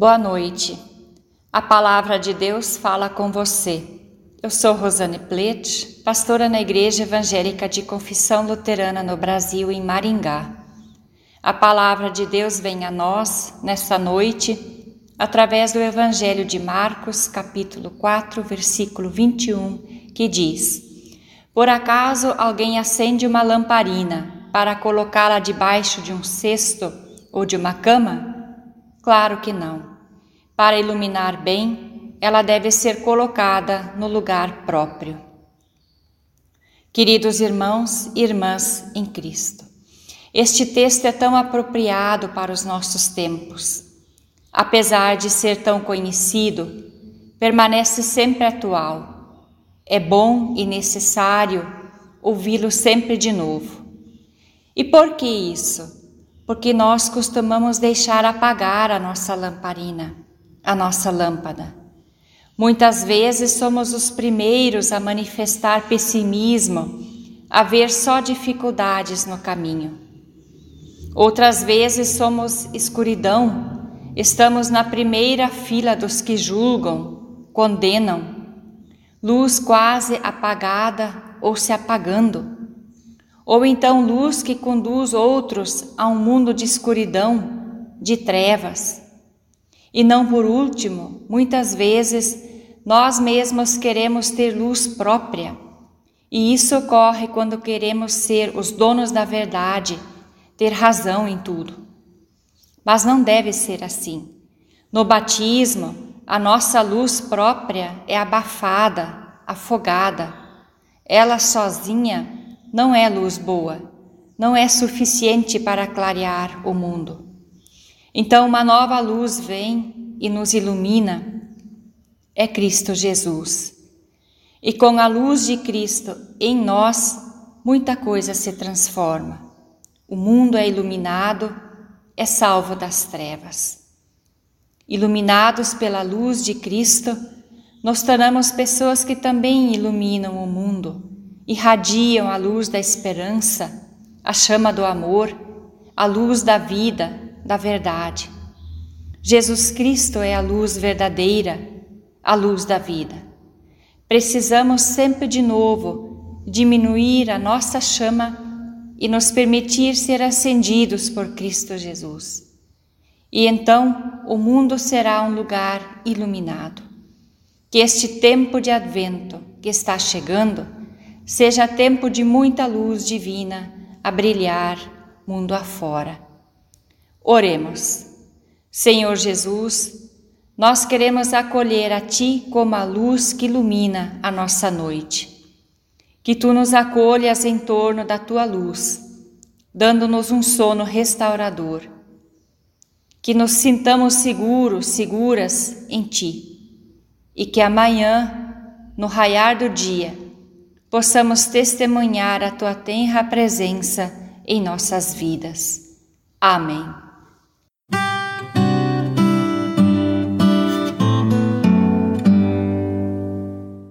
Boa noite. A palavra de Deus fala com você. Eu sou Rosane Plete, pastora na Igreja Evangélica de Confissão Luterana no Brasil, em Maringá. A palavra de Deus vem a nós nesta noite através do Evangelho de Marcos, capítulo 4, versículo 21, que diz: Por acaso alguém acende uma lamparina para colocá-la debaixo de um cesto ou de uma cama? Claro que não. Para iluminar bem, ela deve ser colocada no lugar próprio. Queridos irmãos e irmãs em Cristo, este texto é tão apropriado para os nossos tempos. Apesar de ser tão conhecido, permanece sempre atual. É bom e necessário ouvi-lo sempre de novo. E por que isso? Porque nós costumamos deixar apagar a nossa lamparina, a nossa lâmpada. Muitas vezes somos os primeiros a manifestar pessimismo, a ver só dificuldades no caminho. Outras vezes somos escuridão, estamos na primeira fila dos que julgam, condenam, luz quase apagada ou se apagando ou então luz que conduz outros a um mundo de escuridão, de trevas. E não por último, muitas vezes nós mesmos queremos ter luz própria, e isso ocorre quando queremos ser os donos da verdade, ter razão em tudo. Mas não deve ser assim. No batismo, a nossa luz própria é abafada, afogada. Ela sozinha não é luz boa, não é suficiente para clarear o mundo. Então, uma nova luz vem e nos ilumina. É Cristo Jesus. E com a luz de Cristo em nós, muita coisa se transforma. O mundo é iluminado, é salvo das trevas. Iluminados pela luz de Cristo, nos tornamos pessoas que também iluminam o mundo irradiam a luz da esperança, a chama do amor, a luz da vida, da verdade. Jesus Cristo é a luz verdadeira, a luz da vida. Precisamos sempre de novo diminuir a nossa chama e nos permitir ser acendidos por Cristo Jesus. E então o mundo será um lugar iluminado. Que este tempo de advento que está chegando seja tempo de muita luz divina a brilhar mundo afora. Oremos. Senhor Jesus, nós queremos acolher a Ti como a luz que ilumina a nossa noite. Que Tu nos acolhas em torno da Tua luz, dando-nos um sono restaurador. Que nos sintamos seguros, seguras em Ti. E que amanhã, no raiar do dia, possamos testemunhar a tua tenra presença em nossas vidas. Amém.